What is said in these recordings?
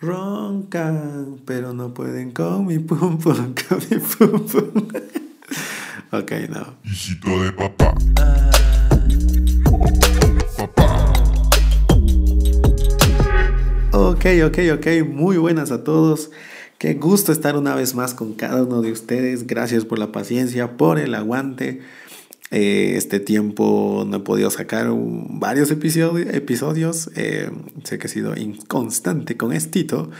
roncan, pero no pueden con mi pum pum, con mi pum pum. ok, no. Hijito de papá. Ok, ok, ok. Muy buenas a todos. Qué gusto estar una vez más con cada uno de ustedes. Gracias por la paciencia, por el aguante. Eh, este tiempo no he podido sacar varios episodios. Eh, sé que he sido inconstante con esto,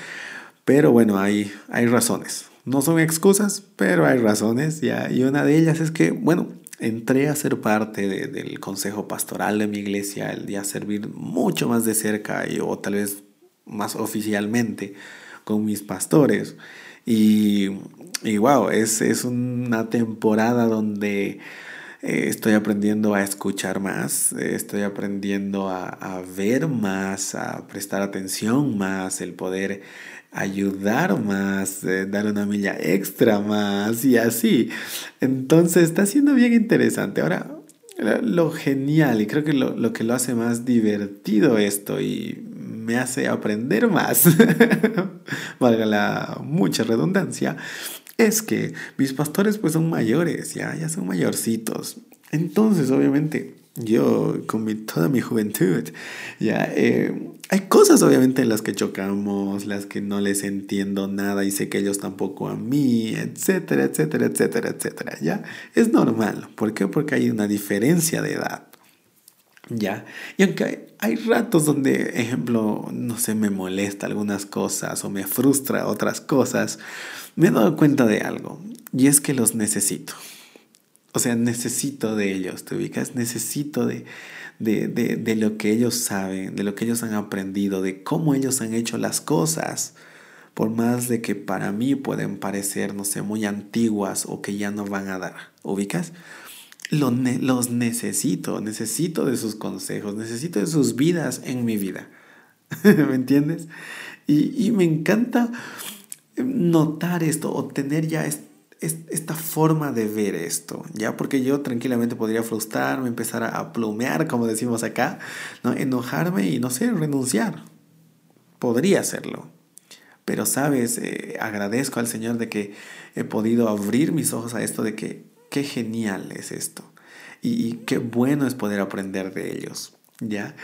pero bueno, hay, hay razones. No son excusas, pero hay razones. Y una de ellas es que, bueno, entré a ser parte del consejo pastoral de mi iglesia, el día servir mucho más de cerca y, o tal vez más oficialmente con mis pastores. Y, y wow, es, es una temporada donde eh, estoy aprendiendo a escuchar más, eh, estoy aprendiendo a, ver más, a prestar atención más, el poder ayudar más, eh, dar una milla extra más y así. Entonces está siendo bien interesante. Ahora, lo genial y creo que lo, lo que lo hace más divertido esto y me hace aprender más, valga la mucha redundancia, es que mis pastores pues son mayores, ya, ya son mayorcitos. Entonces, obviamente, yo con mi, toda mi juventud, ya, eh, hay cosas obviamente en las que chocamos, las que no les entiendo nada y sé que ellos tampoco a mí, etcétera, etcétera, etcétera, etcétera, ya. Es normal. ¿Por qué? Porque hay una diferencia de edad. ¿Ya? Y aunque hay, ratos donde, ejemplo, no sé, me molesta algunas cosas o me frustra otras cosas, me he dado cuenta de algo y es que los necesito. O sea, necesito de ellos, ¿te ubicas? Necesito de, de, de, de lo que ellos saben, de lo que ellos han aprendido, de cómo ellos han hecho las cosas por más de que para mí pueden parecer, no sé, muy antiguas o que ya no van a dar. ¿Ubicas? Los necesito, necesito de sus consejos, necesito de sus vidas en mi vida. ¿Me entiendes? Y, y, me encanta notar esto o tener ya esta forma de ver esto, ¿ya? Porque yo tranquilamente podría frustrarme, empezar a plumear, como decimos acá, ¿no? enojarme y, no sé, renunciar. Podría hacerlo. Pero, sabes, eh, agradezco al Señor de que he podido abrir mis ojos a esto de que qué genial es esto. Y, y qué bueno es poder aprender de ellos, ¿ya?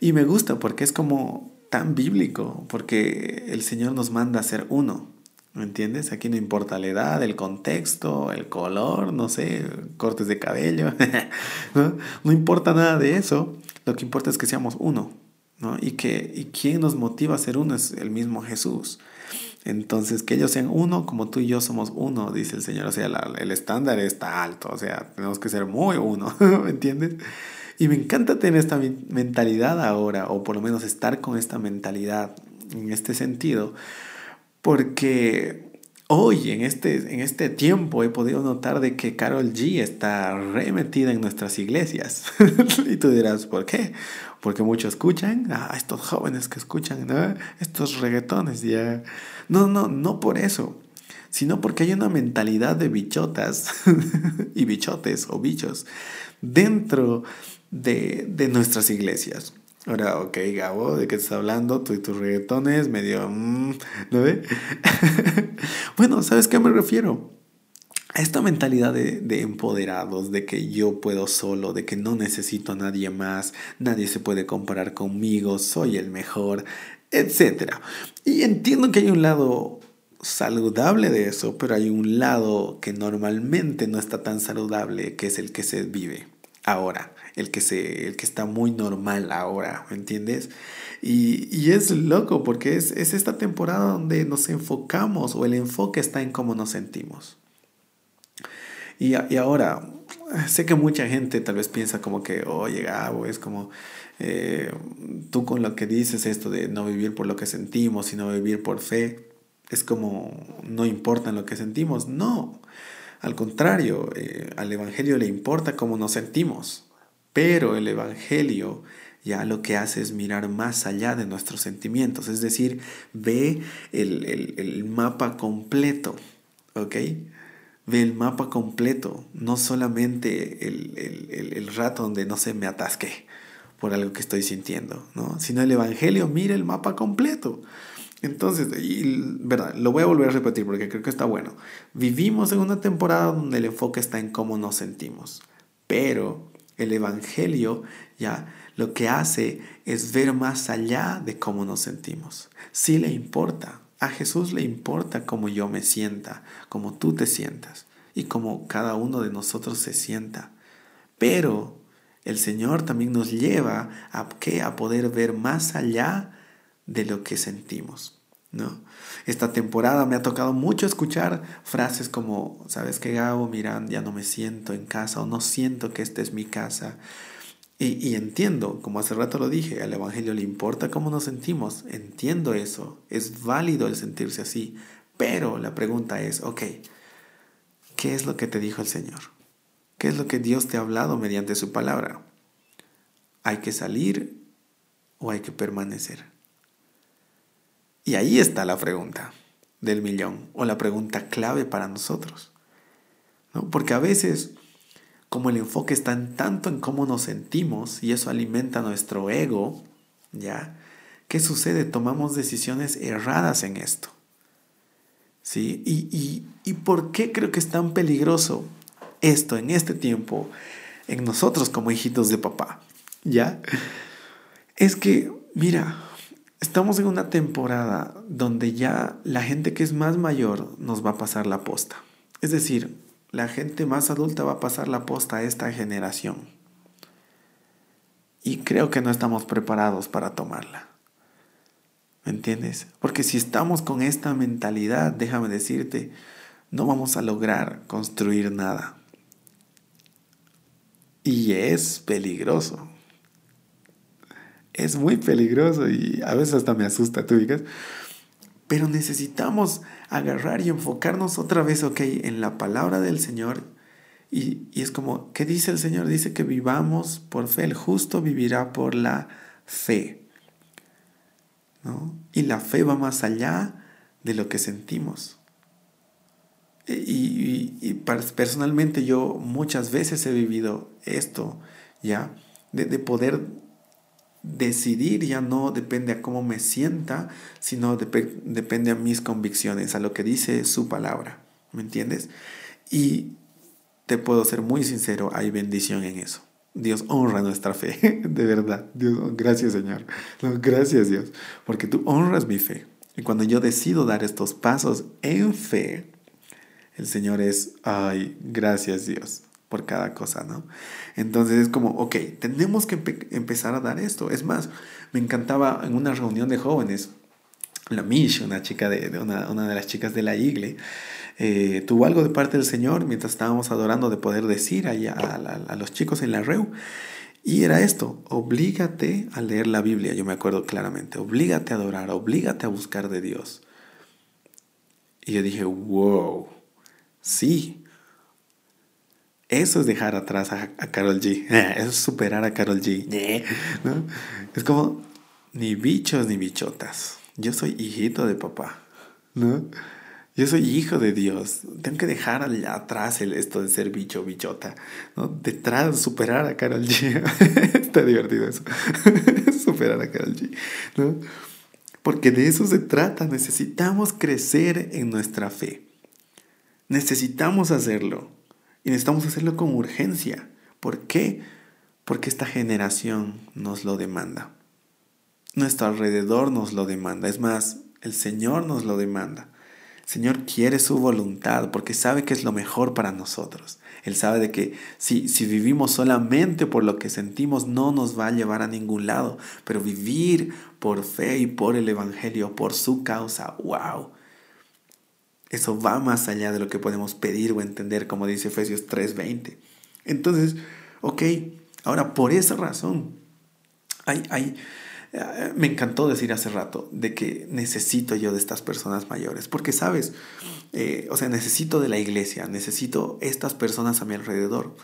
Y me gusta porque es como tan bíblico, porque el Señor nos manda a ser uno. ¿Me entiendes? Aquí no importa la edad, el contexto, el color, no sé, cortes de cabello, ¿no? no importa nada de eso. Lo que importa es que seamos uno, ¿no? Y que y quien nos motiva a ser uno es el mismo Jesús. Entonces, que ellos sean uno como tú y yo somos uno, dice el Señor. O sea, el estándar está alto, o sea, tenemos que ser muy uno, ¿me entiendes? Y me encanta tener esta mentalidad ahora, o por lo menos estar con esta mentalidad en este sentido, porque hoy, en este, en este tiempo, he podido notar de que Carol G está remetida en nuestras iglesias. y tú dirás, ¿por qué? Porque muchos escuchan, ah, estos jóvenes que escuchan, estos reggaetones, ya. No, no, no por eso, sino porque hay una mentalidad de bichotas y bichotes o bichos dentro de, de nuestras iglesias. Ahora, ok, Gabo, ¿de qué estás hablando? Tú y tus reggaetones, medio... Mm, ¿No ve? bueno, ¿sabes qué me refiero? A esta mentalidad de, de, empoderados, de que yo puedo solo, de que no necesito a nadie más, nadie se puede comparar conmigo, soy el mejor, etc. Y entiendo que hay un lado saludable de eso, pero hay un lado que normalmente no está tan saludable, que es el que se vive ahora el que, se, el que está muy normal ahora, ¿me entiendes? Y, y es loco porque es, es esta temporada donde nos enfocamos o el enfoque está en cómo nos sentimos. Y, y ahora, sé que mucha gente tal vez piensa como que, oye, Gabo, es como eh, tú con lo que dices esto de no vivir por lo que sentimos, sino vivir por fe, es como no importa lo que sentimos. No, al contrario, eh, al Evangelio le importa cómo nos sentimos. Pero el Evangelio ya lo que hace es mirar más allá de nuestros sentimientos, es decir, ve el, mapa completo, ¿ok? Ve el mapa completo, no solamente el, rato donde no se me atasque por algo que estoy sintiendo, ¿no? Sino el Evangelio mira el mapa completo. Entonces, y, verdad, lo voy a volver a repetir porque creo que está bueno. Vivimos en una temporada donde el enfoque está en cómo nos sentimos, pero el Evangelio ya lo que hace es ver más allá de cómo nos sentimos. Sí le importa, a Jesús le importa cómo yo me sienta, cómo tú te sientas y cómo cada uno de nosotros se sienta. Pero el Señor también nos lleva a, ¿qué? a poder ver más allá de lo que sentimos. ¿no? Esta temporada me ha tocado mucho escuchar frases como, ¿sabes qué, Gabo? Miran, ya no me siento en casa o no siento que esta es mi casa. Y, y, entiendo, como hace rato lo dije, al Evangelio le importa cómo nos sentimos. Entiendo eso. Es válido el sentirse así. Pero la pregunta es, ok, ¿qué es lo que te dijo el Señor? ¿Qué es lo que Dios te ha hablado mediante su palabra? ¿Hay que salir o hay que permanecer? Y ahí está la pregunta del millón o la pregunta clave para nosotros. ¿no? Porque a veces, como el enfoque está en tanto en cómo nos sentimos y eso alimenta nuestro ego, ¿ya? ¿Qué sucede? Tomamos decisiones erradas en esto. ¿Sí? ¿Y, y, y por qué creo que es tan peligroso esto en este tiempo en nosotros como hijitos de papá? ¿Ya? Es que, mira, Estamos en una temporada donde ya la gente que es más mayor nos va a pasar la posta. Es decir, la gente más adulta va a pasar la posta a esta generación. Y creo que no estamos preparados para tomarla. ¿Me entiendes? Porque si estamos con esta mentalidad, déjame decirte, no vamos a lograr construir nada. Y es peligroso es muy peligroso y a veces hasta me asusta, tú digas. Pero necesitamos agarrar y enfocarnos otra vez, ok, en la palabra del Señor. Y, y es como, ¿qué dice el Señor? Dice que vivamos por fe. El justo vivirá por la fe. ¿no? Y la fe va más allá de lo que sentimos. Y, y, y, personalmente yo muchas veces he vivido esto, ¿ya? De, de poder decidir ya no depende a cómo me sienta, sino depende a mis convicciones, a lo que dice su palabra. ¿Me entiendes? Y te puedo ser muy sincero, hay bendición en eso. Dios honra nuestra fe, de verdad. Dios, gracias Señor. gracias Dios, porque tú honras mi fe. Y cuando yo decido dar estos pasos en fe, el Señor es, ay, gracias Dios por cada cosa, ¿no? Entonces es como, ok, tenemos que empezar a dar esto. Es más, me encantaba en una reunión de jóvenes, la Mish, una chica de, una, una, de las chicas de la iglesia, eh, tuvo algo de parte del Señor mientras estábamos adorando de poder decir allá a, a, los chicos en la REU. Y era esto, oblígate a leer la Biblia, yo me acuerdo claramente, oblígate a adorar, oblígate a buscar de Dios. Y yo dije, wow, sí, eso es dejar atrás a, Carol G. Eso es superar a Carol G. ¿No? Es como, ni bichos ni bichotas. Yo soy hijito de papá. ¿No? Yo soy hijo de Dios. Tengo que dejar atrás el, esto de ser bicho bichota. ¿no? Detrás, superar a Carol G. Está divertido eso. superar a Carol G. ¿no? Porque de eso se trata. Necesitamos crecer en nuestra fe. Necesitamos hacerlo. Y necesitamos hacerlo con urgencia. ¿Por qué? Porque esta generación nos lo demanda. Nuestro alrededor nos lo demanda. Es más, el Señor nos lo demanda. El Señor quiere su voluntad porque sabe que es lo mejor para nosotros. Él sabe de que si, si vivimos solamente por lo que sentimos no nos va a llevar a ningún lado. Pero vivir por fe y por el Evangelio, por su causa, wow, eso va más allá de lo que podemos pedir o entender, como dice Efesios 3:20. Entonces, ok, ahora por esa razón, eh, me encantó decir hace rato de que necesito yo de estas personas mayores, porque sabes, eh, o sea, necesito de la iglesia, necesito estas personas a mi alrededor,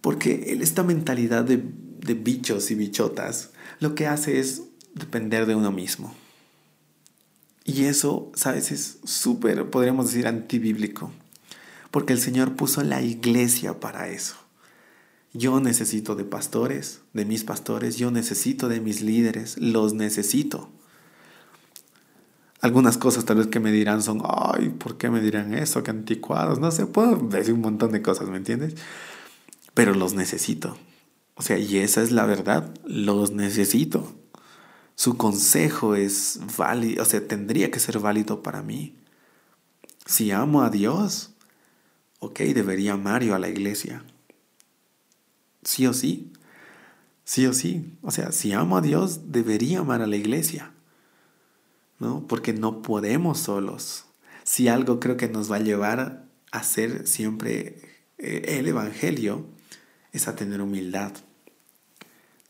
porque esta mentalidad de, de bichos y bichotas lo que hace es depender de uno mismo. Y eso, ¿sabes? Es súper, podríamos decir, antibíblico. Porque el Señor puso la iglesia para eso. Yo necesito de pastores, de mis pastores, yo necesito de mis líderes, los necesito. Algunas cosas tal vez que me dirán son, ay, ¿por qué me dirán eso? Qué anticuados. No sé, puedo decir un montón de cosas, ¿me entiendes? Pero los necesito. O sea, y esa es la verdad, los necesito. Su consejo es válido, o sea, tendría que ser válido para mí. Si amo a Dios, ok, debería amar yo a la iglesia. Sí o sí. Sí o sí. O sea, si amo a Dios, debería amar a la iglesia. ¿No? Porque no podemos solos. Si algo creo que nos va a llevar a ser siempre eh, el Evangelio, es a tener humildad.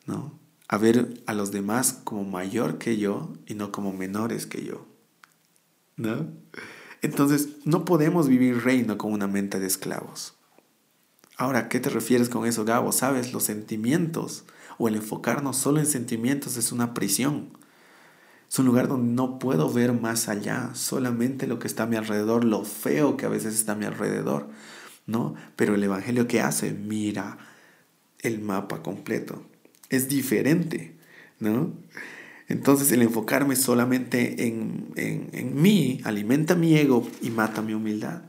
¿No? A ver a los demás como mayor que yo y no como menores que yo. ¿No? Entonces, no podemos vivir reino con una mente de esclavos. Ahora, ¿qué te refieres con eso, Gabo? Sabes, los sentimientos o el enfocarnos solo en sentimientos es una prisión. Es un lugar donde no puedo ver más allá, solamente lo que está a mi alrededor, lo feo que a veces está a mi alrededor, ¿no? Pero el Evangelio que hace, mira el mapa completo. Es diferente, ¿no? Entonces el enfocarme solamente en, en, mí alimenta mi ego y mata mi humildad.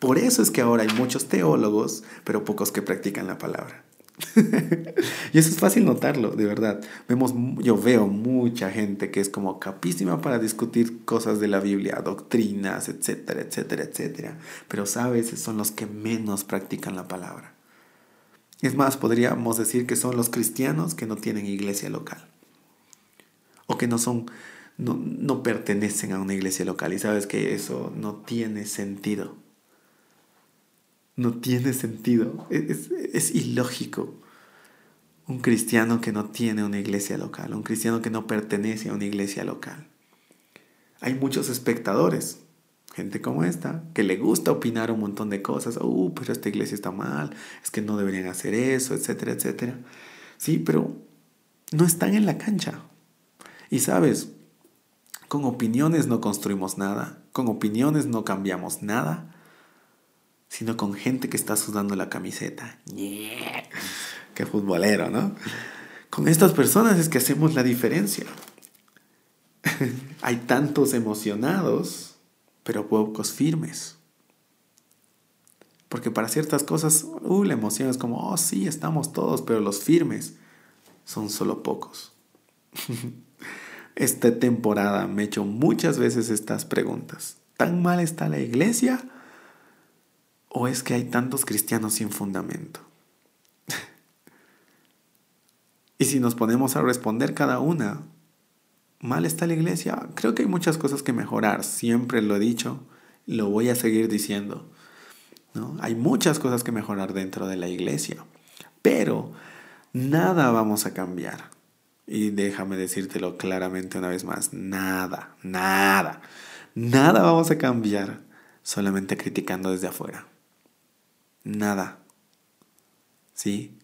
Por eso es que ahora hay muchos teólogos, pero pocos que practican la palabra. y eso es fácil notarlo, de verdad. Vemos, yo veo mucha gente que es como capísima para discutir cosas de la Biblia, doctrinas, etcétera, etcétera, etcétera. Pero sabes, son los que menos practican la palabra. Es más, podríamos decir que son los cristianos que no tienen iglesia local o que no son, no, no pertenecen a una iglesia local. Y sabes que eso no tiene sentido. No tiene sentido. Es, es, ilógico. Un cristiano que no tiene una iglesia local, un cristiano que no pertenece a una iglesia local. Hay muchos espectadores, gente como esta, que le gusta opinar un montón de cosas. Uh, pero esta iglesia está mal, es que no deberían hacer eso, etcétera, etcétera. Sí, pero no están en la cancha. Y sabes, con opiniones no construimos nada, con opiniones no cambiamos nada, sino con gente que está sudando la camiseta. Qué futbolero, ¿no? Con estas personas es que hacemos la diferencia. Hay tantos emocionados, pero pocos firmes. Porque para ciertas cosas, uh, la emoción es como, oh sí, estamos todos, pero los firmes son solo pocos. esta temporada me he hecho muchas veces estas preguntas. ¿Tan mal está la iglesia? ¿O es que hay tantos cristianos sin fundamento? y si nos ponemos a responder cada una, ¿mal está la iglesia? Creo que hay muchas cosas que mejorar, siempre lo he dicho, lo voy a seguir diciendo. ¿no? Hay muchas cosas que mejorar dentro de la iglesia, pero nada vamos a cambiar y déjame decírtelo claramente una vez más, nada, nada, nada vamos a cambiar solamente criticando desde afuera. Nada. ¿Sí?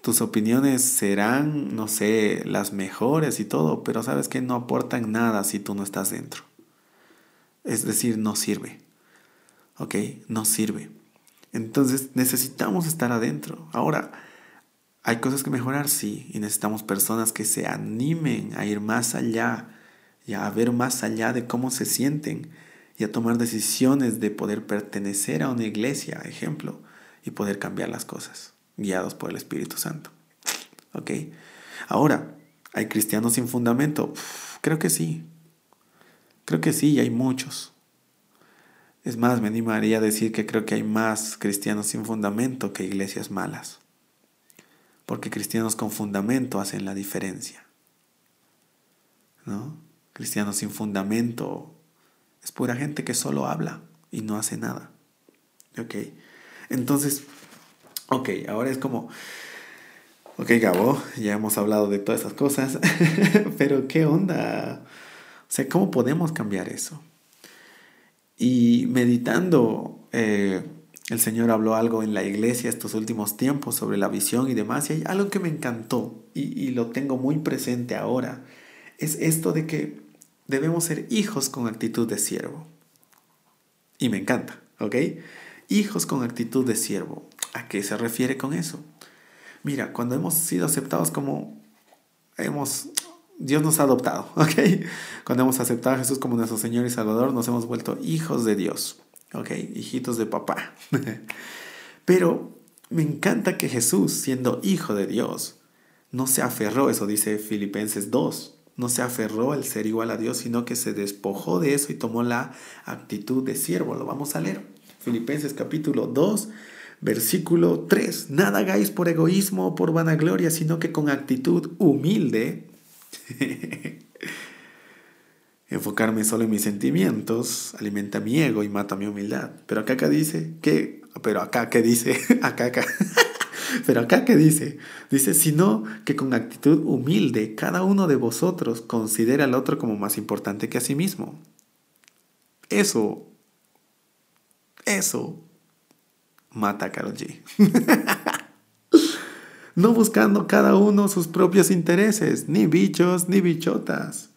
Tus opiniones serán, no sé, las mejores y todo, pero sabes que no aportan nada si tú no estás dentro. Es decir, no sirve. ¿Ok? No sirve. Entonces necesitamos estar adentro. Ahora, hay cosas que mejorar, sí, y necesitamos personas que se animen a ir más allá y a ver más allá de cómo se sienten y a tomar decisiones de poder pertenecer a una iglesia, ejemplo, y poder cambiar las cosas, guiados por el Espíritu Santo. ¿Ok? Ahora, ¿hay cristianos sin fundamento? creo que sí. Creo que sí, y hay muchos. Es más, me animaría a decir que creo que hay más cristianos sin fundamento que iglesias malas porque cristianos con fundamento hacen la diferencia. ¿No? Cristianos sin fundamento es pura gente que solo habla y no hace nada. ¿Ok? Entonces, ok, ahora es como, ok, Gabo, ya hemos hablado de todas esas cosas, pero ¿qué onda? O sea, ¿cómo podemos cambiar eso? Y meditando, eh, el Señor habló algo en la iglesia estos últimos tiempos sobre la visión y demás, y hay algo que me encantó y, lo tengo muy presente ahora, es esto de que debemos ser hijos con actitud de siervo. Y me encanta, ¿ok? Hijos con actitud de siervo. ¿A qué se refiere con eso? Mira, cuando hemos sido aceptados como hemos Dios nos ha adoptado, ¿ok? Cuando hemos aceptado a Jesús como nuestro Señor y Salvador, nos hemos vuelto hijos de Dios, ¿ok? Hijitos de papá. Pero me encanta que Jesús, siendo hijo de Dios, no se aferró, eso dice Filipenses 2, no se aferró al ser igual a Dios, sino que se despojó de eso y tomó la actitud de siervo. Lo vamos a leer. Filipenses capítulo 2, versículo 3. Nada hagáis por egoísmo o por vanagloria, sino que con actitud humilde. Enfocarme solo en mis sentimientos alimenta mi ego y mata mi humildad. Pero acá, acá dice que, pero acá que dice, acá acá. Pero acá que dice, dice, sino que con actitud humilde cada uno de vosotros considera al otro como más importante que a sí mismo. Eso, eso mata a Karol G. no buscando cada uno sus propios intereses, ni bichos ni bichotas,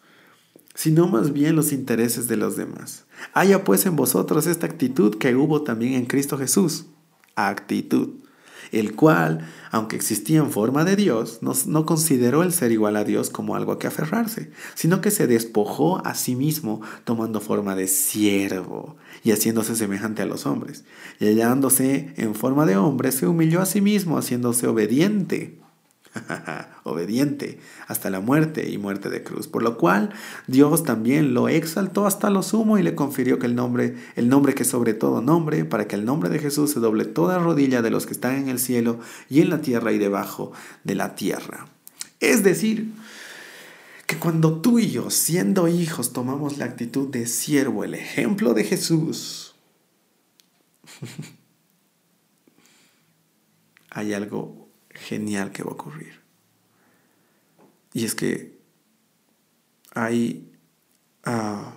sino más bien los intereses de los demás. Haya pues en vosotros esta actitud que hubo también en Cristo Jesús. Actitud el cual, aunque existía en forma de Dios, no, consideró el ser igual a Dios como algo a que aferrarse, sino que se despojó a sí mismo tomando forma de siervo y haciéndose semejante a los hombres. Y hallándose en forma de hombre, se humilló a sí mismo, haciéndose obediente obediente hasta la muerte y muerte de cruz, por lo cual Dios también lo exaltó hasta lo sumo y le confirió que el nombre, el nombre que sobre todo nombre, para que el nombre de Jesús se doble toda rodilla de los que están en el cielo y en la tierra y debajo de la tierra. Es decir, que cuando tú y yo, siendo hijos, tomamos la actitud de siervo, el ejemplo de Jesús, hay algo genial que va a ocurrir. Y es que hay, ah,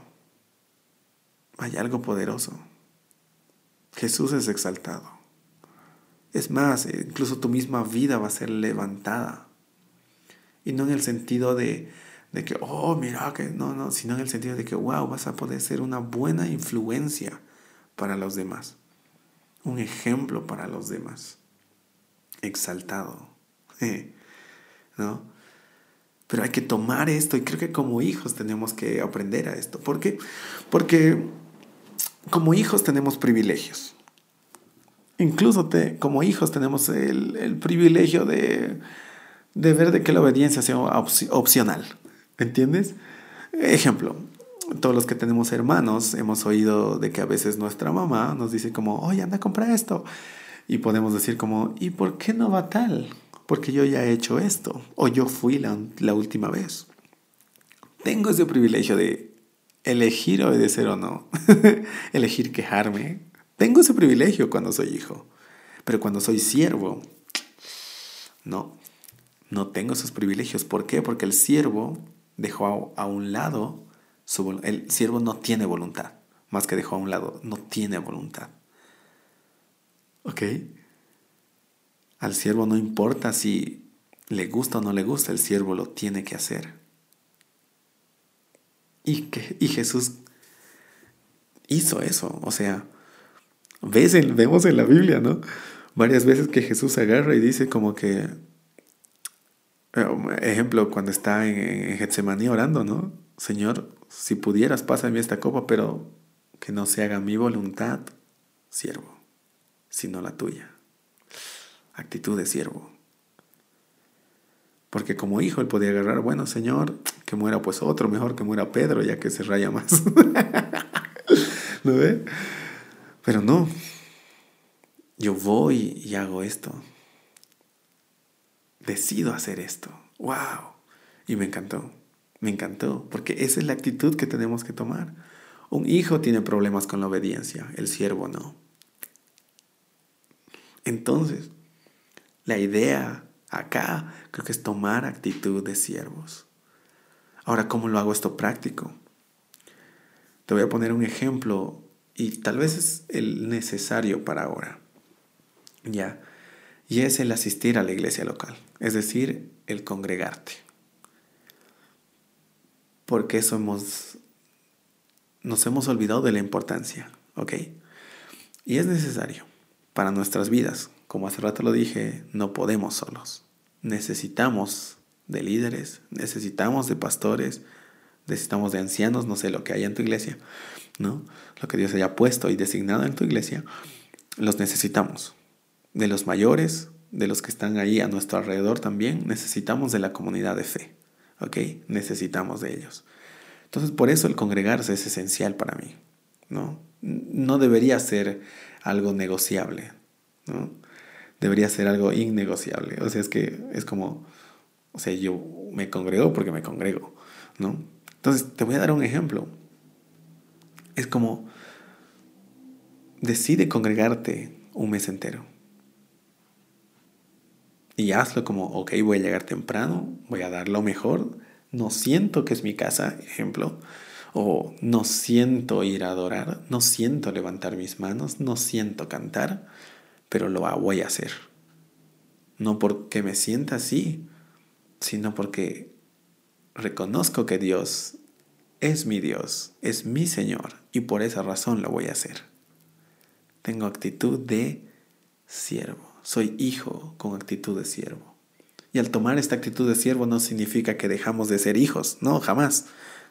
hay algo poderoso. Jesús es exaltado. Es más, incluso tu misma vida va a ser levantada. Y no en el sentido de, de que, oh, mira, que no, no, sino en el sentido de que, wow, vas a poder ser una buena influencia para los demás. Un ejemplo para los demás exaltado. ¿No? Pero hay que tomar esto y creo que como hijos tenemos que aprender a esto. ¿Por qué? Porque como hijos tenemos privilegios. Incluso te, como hijos tenemos el, privilegio de, de, ver de que la obediencia sea opcional. ¿Entiendes? Ejemplo, todos los que tenemos hermanos hemos oído de que a veces nuestra mamá nos dice como, oye, anda a comprar esto. Y podemos decir como, ¿y por qué no va tal? Porque yo ya he hecho esto, o yo fui la, la última vez. Tengo ese privilegio de elegir obedecer o no, elegir quejarme. Tengo ese privilegio cuando soy hijo, pero cuando soy siervo, no, no tengo esos privilegios. ¿Por qué? Porque el siervo dejó a, un lado, su, el siervo no tiene voluntad, más que dejó a un lado, no tiene voluntad. ¿Ok? Al siervo no importa si le gusta o no le gusta, el siervo lo tiene que hacer. Y, que, y Jesús hizo eso. O sea, ves vemos en la Biblia, ¿no? Varias veces que Jesús agarra y dice como que, eh, ejemplo, cuando está en, Getsemaní orando, ¿no? Señor, si pudieras, pásame esta copa, pero que no se haga mi voluntad, siervo sino la tuya. Actitud de siervo. Porque como hijo él podía agarrar, bueno, Señor, que muera pues otro, mejor que muera Pedro, ya que se raya más. ¿No ve? Pero no. Yo voy y hago esto. Decido hacer esto. ¡Wow! Y me encantó. Me encantó. Porque esa es la actitud que tenemos que tomar. Un hijo tiene problemas con la obediencia, el siervo no. Entonces, la idea acá creo que es tomar actitud de siervos. Ahora, ¿cómo lo hago esto práctico? Te voy a poner un ejemplo y tal vez es el necesario para ahora. Ya. Y es el asistir a la iglesia local, es decir, el congregarte. Porque somos nos hemos olvidado de la importancia, ¿ok? Y es necesario para nuestras vidas. Como hace rato lo dije, no podemos solos. Necesitamos de líderes, necesitamos de pastores, necesitamos de ancianos, no sé lo que haya en tu iglesia, ¿no? Lo que Dios haya puesto y designado en tu iglesia, los necesitamos. De los mayores, de los que están ahí a nuestro alrededor también, necesitamos de la comunidad de fe, ¿ok? Necesitamos de ellos. Entonces, por eso el congregarse es esencial para mí, ¿no? No debería ser algo negociable, ¿no? Debería ser algo innegociable. O sea, es que es como, o sea, yo me congrego porque me congrego, ¿no? Entonces, te voy a dar un ejemplo. Es como, decide congregarte un mes entero. Y hazlo como, ok, voy a llegar temprano, voy a dar lo mejor, no siento que es mi casa, ejemplo, o no siento ir a adorar, no siento levantar mis manos, no siento cantar, pero lo voy a hacer. No porque me sienta así, sino porque reconozco que Dios es mi Dios, es mi Señor, y por esa razón lo voy a hacer. Tengo actitud de siervo, soy hijo con actitud de siervo. Y al tomar esta actitud de siervo no significa que dejamos de ser hijos, no, jamás,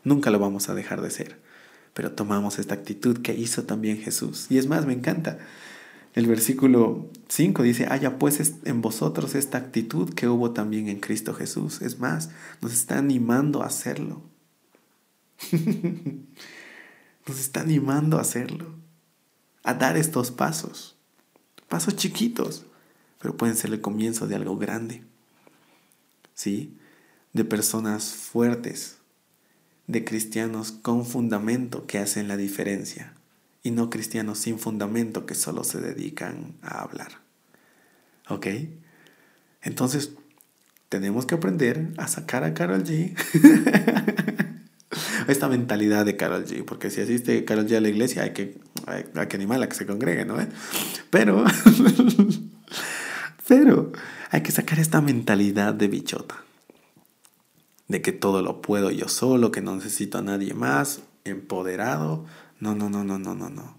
nunca lo vamos a dejar de ser. Pero tomamos esta actitud que hizo también Jesús. Y es más, me encanta. El versículo 5 dice, haya pues en vosotros esta actitud que hubo también en Cristo Jesús. Es más, nos está animando a hacerlo. nos está animando a hacerlo. A dar estos pasos. Pasos chiquitos, pero pueden ser el comienzo de algo grande. ¿Sí? De personas fuertes, de cristianos con fundamento que hacen la diferencia y no cristianos sin fundamento que solo se dedican a hablar. ¿Ok? Entonces, tenemos que aprender a sacar a Carol G. Esta mentalidad de Carol G, porque si asiste Carol G a la iglesia hay que, hay, que animarla a que se congregue, ¿no? Pero, pero hay que sacar esta mentalidad de bichota, de que todo lo puedo yo solo, que no necesito a nadie más, empoderado, no, no, no, no, no, no, no.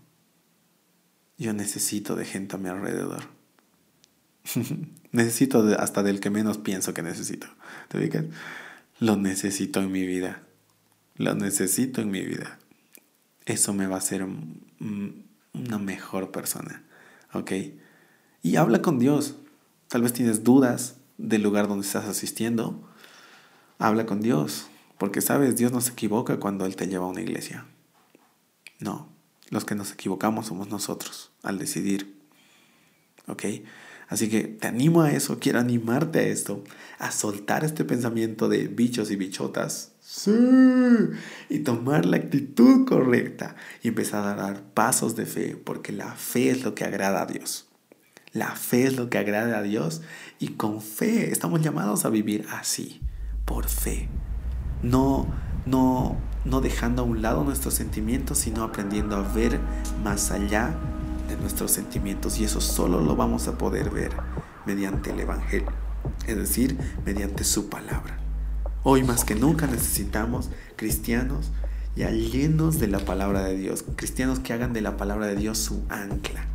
Yo necesito de gente a mi alrededor. necesito hasta del que menos pienso que necesito. ¿Te ubicas? Lo necesito en mi vida. Lo necesito en mi vida. Eso me va a hacer una mejor persona. ¿Ok? Y habla con Dios. Tal vez tienes dudas del lugar donde estás asistiendo. Habla con Dios. Porque sabes, Dios no se equivoca cuando Él te lleva a una iglesia. No, los que nos equivocamos somos nosotros al decidir. ¿Ok? Así que te animo a eso, quiero animarte a esto, a soltar este pensamiento de bichos y bichotas. Sí. Y tomar la actitud correcta y empezar a dar pasos de fe, porque la fe es lo que agrada a Dios. La fe es lo que agrada a Dios y con fe estamos llamados a vivir así, por fe. No, no no dejando a un lado nuestros sentimientos, sino aprendiendo a ver más allá de nuestros sentimientos. Y eso solo lo vamos a poder ver mediante el Evangelio, es decir, mediante su palabra. Hoy más que nunca necesitamos cristianos ya llenos de la palabra de Dios, cristianos que hagan de la palabra de Dios su ancla,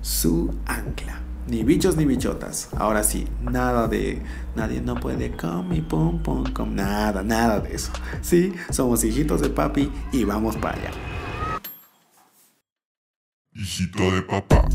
su ancla. Ni bichos ni bichotas. Ahora sí, nada de nadie no puede com y pum pum com. Nada, nada de eso. Sí, somos hijitos de papi y vamos para allá. Hijito de papá.